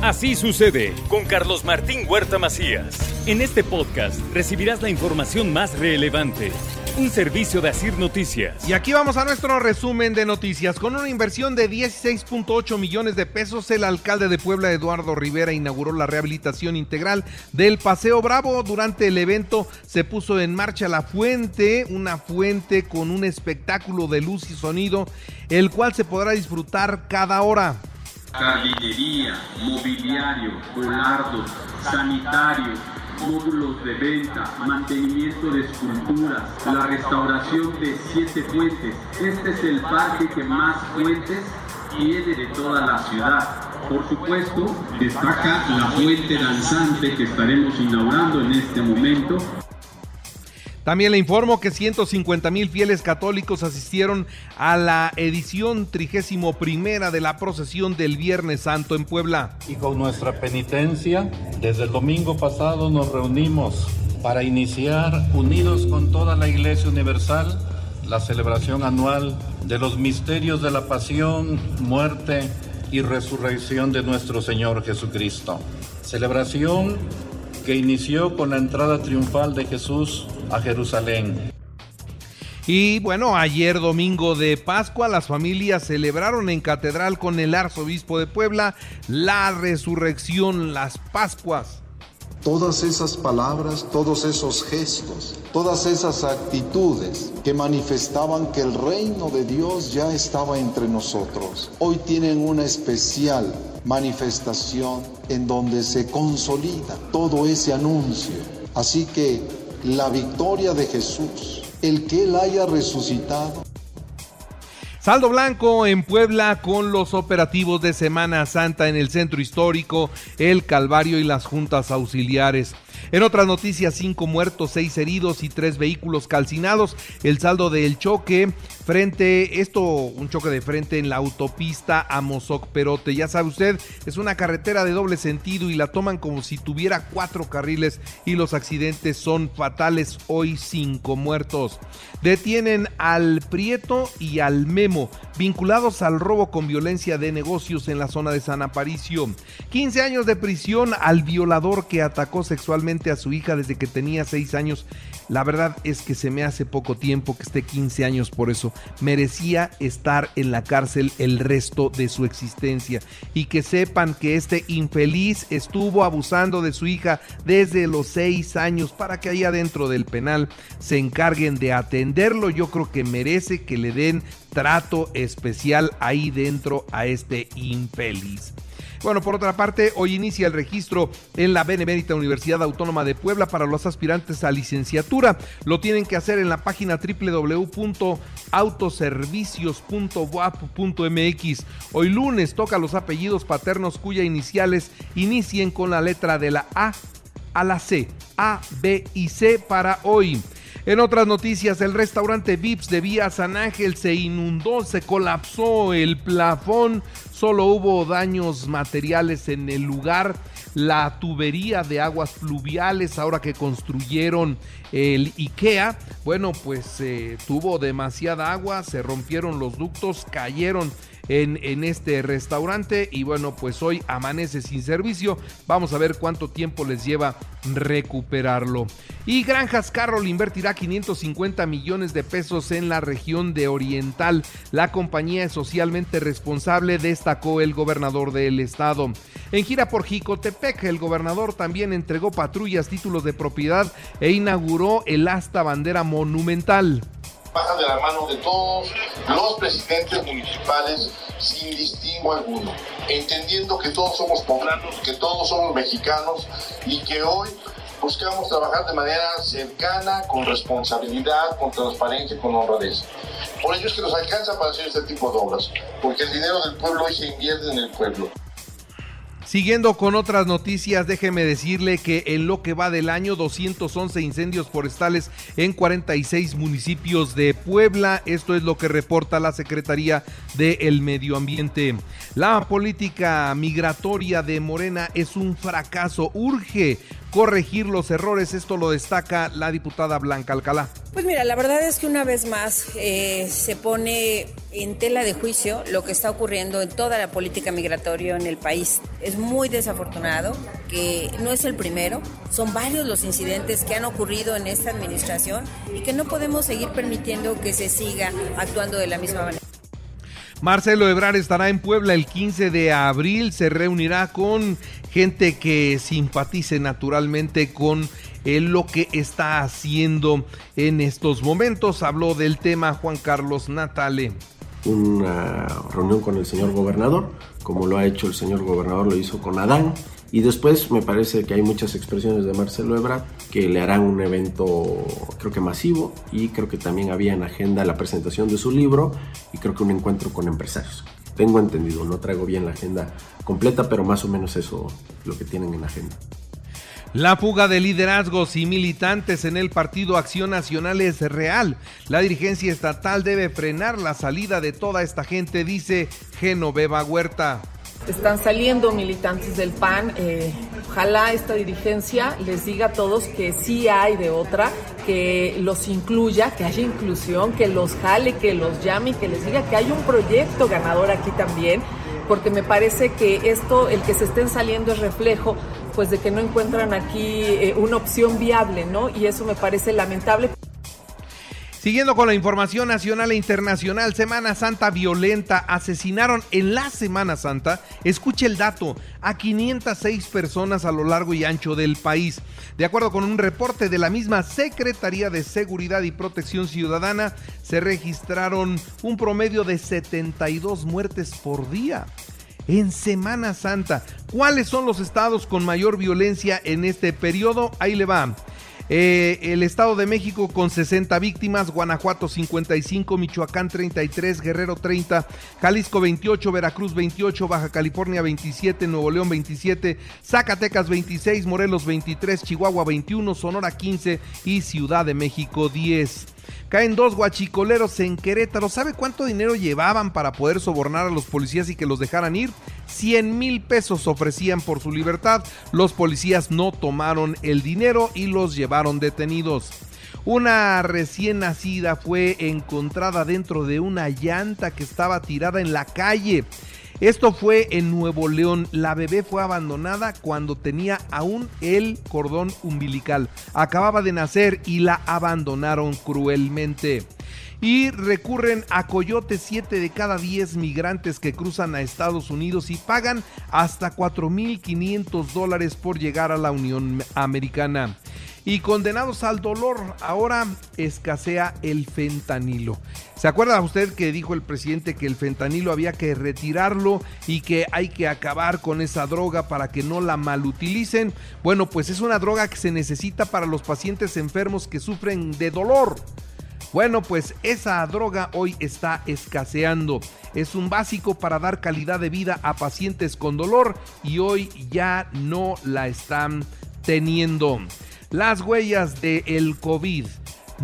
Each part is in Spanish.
Así sucede con Carlos Martín Huerta Macías. En este podcast recibirás la información más relevante. Un servicio de Asir Noticias. Y aquí vamos a nuestro resumen de noticias. Con una inversión de 16.8 millones de pesos, el alcalde de Puebla, Eduardo Rivera, inauguró la rehabilitación integral del Paseo Bravo. Durante el evento se puso en marcha la fuente, una fuente con un espectáculo de luz y sonido, el cual se podrá disfrutar cada hora jardinería, mobiliario, colardo, sanitario, módulos de venta, mantenimiento de esculturas, la restauración de siete fuentes. Este es el parque que más fuentes tiene de toda la ciudad. Por supuesto, destaca la fuente danzante que estaremos inaugurando en este momento. También le informo que 150 mil fieles católicos asistieron a la edición trigésimo primera de la procesión del Viernes Santo en Puebla. Y con nuestra penitencia, desde el domingo pasado nos reunimos para iniciar, unidos con toda la Iglesia Universal, la celebración anual de los misterios de la pasión, muerte y resurrección de nuestro Señor Jesucristo. Celebración que inició con la entrada triunfal de Jesús a Jerusalén. Y bueno, ayer domingo de Pascua las familias celebraron en catedral con el arzobispo de Puebla la resurrección, las Pascuas. Todas esas palabras, todos esos gestos, todas esas actitudes que manifestaban que el reino de Dios ya estaba entre nosotros, hoy tienen una especial manifestación en donde se consolida todo ese anuncio. Así que la victoria de Jesús, el que Él haya resucitado. Saldo blanco en Puebla con los operativos de Semana Santa en el centro histórico, el Calvario y las juntas auxiliares. En otras noticias, cinco muertos, seis heridos y tres vehículos calcinados. El saldo del choque frente, esto, un choque de frente en la autopista a Mozoc Perote. Ya sabe usted, es una carretera de doble sentido y la toman como si tuviera cuatro carriles y los accidentes son fatales. Hoy cinco muertos. Detienen al Prieto y al Memo, vinculados al robo con violencia de negocios en la zona de San Aparicio. 15 años de prisión al violador que atacó sexualmente a su hija desde que tenía 6 años. La verdad es que se me hace poco tiempo que esté 15 años por eso. Merecía estar en la cárcel el resto de su existencia. Y que sepan que este infeliz estuvo abusando de su hija desde los 6 años para que allá dentro del penal se encarguen de atenderlo. Yo creo que merece que le den trato especial ahí dentro a este infeliz. Bueno, por otra parte, hoy inicia el registro en la Benemérita Universidad Autónoma de Puebla para los aspirantes a licenciatura. Lo tienen que hacer en la página www.autoservicios.wap.mx. Hoy lunes toca los apellidos paternos cuya iniciales inicien con la letra de la A a la C, A, B y C para hoy. En otras noticias, el restaurante Vips de Vía San Ángel se inundó, se colapsó el plafón, solo hubo daños materiales en el lugar. La tubería de aguas fluviales, ahora que construyeron el IKEA, bueno, pues eh, tuvo demasiada agua, se rompieron los ductos, cayeron en, este restaurante y bueno, pues hoy amanece sin servicio. Vamos a ver cuánto tiempo les lleva recuperarlo. Y Granjas Carroll invertirá 550 millones de pesos en la región de Oriental. La compañía es socialmente responsable, destacó el gobernador del estado. En gira por Jicotepec, el gobernador también entregó patrullas, títulos de propiedad e inauguró el asta bandera monumental de la mano de todos los presidentes municipales sin distingo alguno, entendiendo que todos somos poblanos, que todos somos mexicanos y que hoy buscamos trabajar de manera cercana, con responsabilidad, con transparencia, con honradez. Por ello es que nos alcanza para hacer este tipo de obras, porque el dinero del pueblo hoy se invierte en el pueblo. Siguiendo con otras noticias, déjeme decirle que en lo que va del año 211 incendios forestales en 46 municipios de Puebla. Esto es lo que reporta la Secretaría del Medio Ambiente. La política migratoria de Morena es un fracaso. Urge corregir los errores. Esto lo destaca la diputada Blanca Alcalá Pues mira, la verdad es que una vez más eh, se pone en tela de juicio lo que está ocurriendo en toda la política migratoria en el país. Es muy desafortunado que no es el primero, son varios los incidentes que han ocurrido en esta administración y que no podemos seguir permitiendo que se siga actuando de la misma manera. Marcelo Ebrar estará en Puebla el 15 de abril, se reunirá con gente que simpatice naturalmente con lo que está haciendo en estos momentos. Habló del tema Juan Carlos Natale. Una reunión con el señor gobernador, como lo ha hecho el señor gobernador, lo hizo con Adán. Y después me parece que hay muchas expresiones de Marcelo Ebra que le harán un evento creo que masivo y creo que también había en agenda la presentación de su libro y creo que un encuentro con empresarios. Tengo entendido, no traigo bien la agenda completa, pero más o menos eso lo que tienen en agenda. La fuga de liderazgos y militantes en el Partido Acción Nacional es real. La dirigencia estatal debe frenar la salida de toda esta gente, dice Genoveva Huerta. Están saliendo militantes del PAN. Eh, ojalá esta dirigencia les diga a todos que sí hay de otra, que los incluya, que haya inclusión, que los jale, que los llame y que les diga que hay un proyecto ganador aquí también, porque me parece que esto, el que se estén saliendo es reflejo pues de que no encuentran aquí eh, una opción viable, ¿no? Y eso me parece lamentable. Siguiendo con la información nacional e internacional, Semana Santa violenta, asesinaron en la Semana Santa, escuche el dato, a 506 personas a lo largo y ancho del país. De acuerdo con un reporte de la misma Secretaría de Seguridad y Protección Ciudadana, se registraron un promedio de 72 muertes por día en Semana Santa. ¿Cuáles son los estados con mayor violencia en este periodo? Ahí le va. Eh, el Estado de México con 60 víctimas, Guanajuato 55, Michoacán 33, Guerrero 30, Jalisco 28, Veracruz 28, Baja California 27, Nuevo León 27, Zacatecas 26, Morelos 23, Chihuahua 21, Sonora 15 y Ciudad de México 10. Caen dos guachicoleros en Querétaro. ¿Sabe cuánto dinero llevaban para poder sobornar a los policías y que los dejaran ir? 100 mil pesos ofrecían por su libertad. Los policías no tomaron el dinero y los llevaron detenidos. Una recién nacida fue encontrada dentro de una llanta que estaba tirada en la calle. Esto fue en Nuevo León. La bebé fue abandonada cuando tenía aún el cordón umbilical. Acababa de nacer y la abandonaron cruelmente. Y recurren a Coyote 7 de cada 10 migrantes que cruzan a Estados Unidos y pagan hasta 4.500 dólares por llegar a la Unión Americana y condenados al dolor. Ahora escasea el fentanilo. ¿Se acuerda usted que dijo el presidente que el fentanilo había que retirarlo y que hay que acabar con esa droga para que no la malutilicen? Bueno, pues es una droga que se necesita para los pacientes enfermos que sufren de dolor. Bueno, pues esa droga hoy está escaseando. Es un básico para dar calidad de vida a pacientes con dolor y hoy ya no la están teniendo. Las huellas del el COVID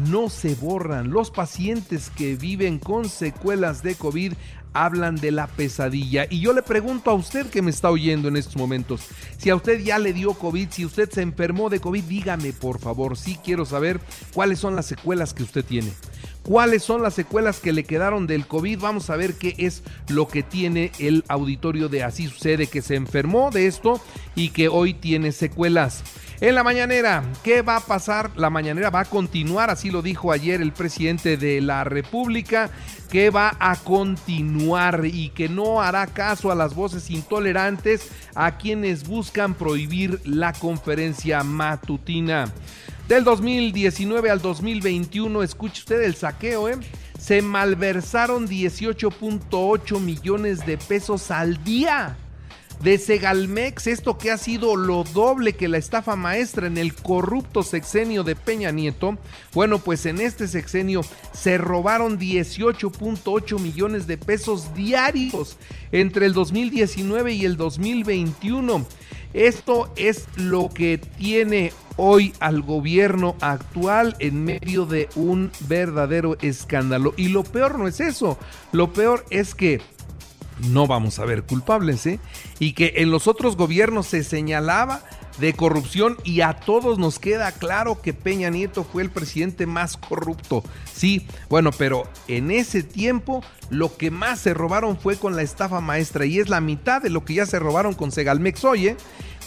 no se borran. Los pacientes que viven con secuelas de COVID hablan de la pesadilla. Y yo le pregunto a usted que me está oyendo en estos momentos, si a usted ya le dio COVID, si usted se enfermó de COVID, dígame por favor, sí quiero saber cuáles son las secuelas que usted tiene. ¿Cuáles son las secuelas que le quedaron del COVID? Vamos a ver qué es lo que tiene el auditorio de Así sucede, que se enfermó de esto y que hoy tiene secuelas. En la mañanera, ¿qué va a pasar? La mañanera va a continuar, así lo dijo ayer el presidente de la República, que va a continuar y que no hará caso a las voces intolerantes a quienes buscan prohibir la conferencia matutina. Del 2019 al 2021, escuche usted el saqueo, ¿eh? Se malversaron 18.8 millones de pesos al día de Segalmex, esto que ha sido lo doble que la estafa maestra en el corrupto sexenio de Peña Nieto, bueno, pues en este sexenio se robaron 18.8 millones de pesos diarios entre el 2019 y el 2021. Esto es lo que tiene hoy al gobierno actual en medio de un verdadero escándalo. Y lo peor no es eso, lo peor es que no vamos a ver culpables, ¿eh? Y que en los otros gobiernos se señalaba de corrupción y a todos nos queda claro que Peña Nieto fue el presidente más corrupto. Sí, bueno, pero en ese tiempo lo que más se robaron fue con la estafa maestra y es la mitad de lo que ya se robaron con Segalmex Oye.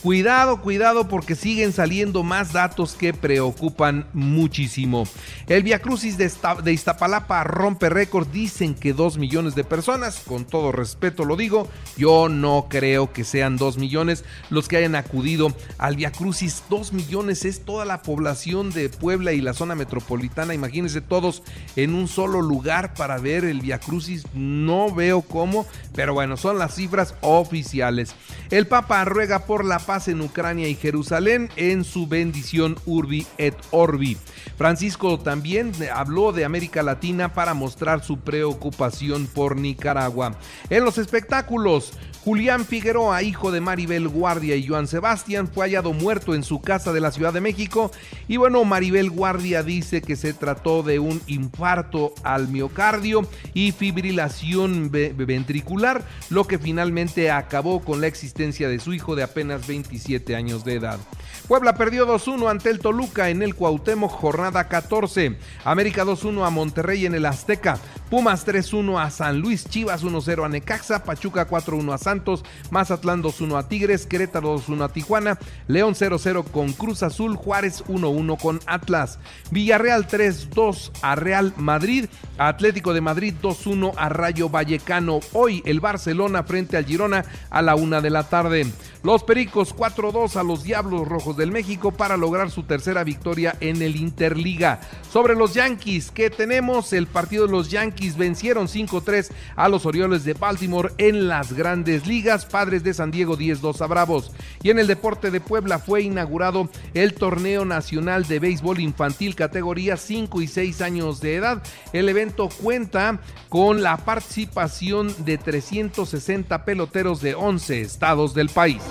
Cuidado, cuidado, porque siguen saliendo más datos que preocupan muchísimo. El Via Crucis de, Iztapalapa rompe récord. Dicen que dos millones de personas. Con todo respeto lo digo. Yo no creo que sean dos millones los que hayan acudido al Via Crucis. Dos millones es toda la población de Puebla y la zona metropolitana. Imagínense todos en un solo lugar para ver el Via Crucis. No veo cómo, pero bueno, son las cifras oficiales. El Papa ruega por la paz en Ucrania y Jerusalén en su bendición Urbi et Orbi. Francisco también habló de América Latina para mostrar su preocupación por Nicaragua. En los espectáculos, Julián Figueroa, hijo de Maribel Guardia y Joan Sebastián, fue hallado muerto en su casa de la Ciudad de México. Y bueno, Maribel Guardia dice que se trató de un infarto al miocardio y fibrilación ventricular, lo que finalmente acabó con la existencia de su hijo de apenas 27 años de edad. Puebla perdió 2-1 ante el Toluca en el Cuauhtémoc, jornada 14. América 2-1 a Monterrey en el Azteca. Pumas 3-1 a San Luis, Chivas 1-0 a Necaxa, Pachuca 4-1 a Santos, Mazatlán 2-1 a Tigres, Querétaro 2-1 a Tijuana, León 0-0 con Cruz Azul, Juárez 1-1 con Atlas, Villarreal 3-2 a Real Madrid, Atlético de Madrid 2-1 a Rayo Vallecano. Hoy el Barcelona frente al Girona a la una de la tarde. Los Pericos 4-2 a los Diablos Rojos del México para lograr su tercera victoria en el Interliga. Sobre los Yankees, que tenemos? El partido de los Vencieron 5-3 a los Orioles de Baltimore en las grandes ligas. Padres de San Diego 10-2 a Bravos. Y en el deporte de Puebla fue inaugurado el Torneo Nacional de Béisbol Infantil categoría 5 y 6 años de edad. El evento cuenta con la participación de 360 peloteros de 11 estados del país.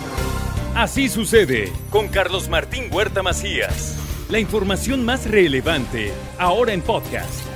Así sucede con Carlos Martín Huerta Macías. La información más relevante ahora en podcast.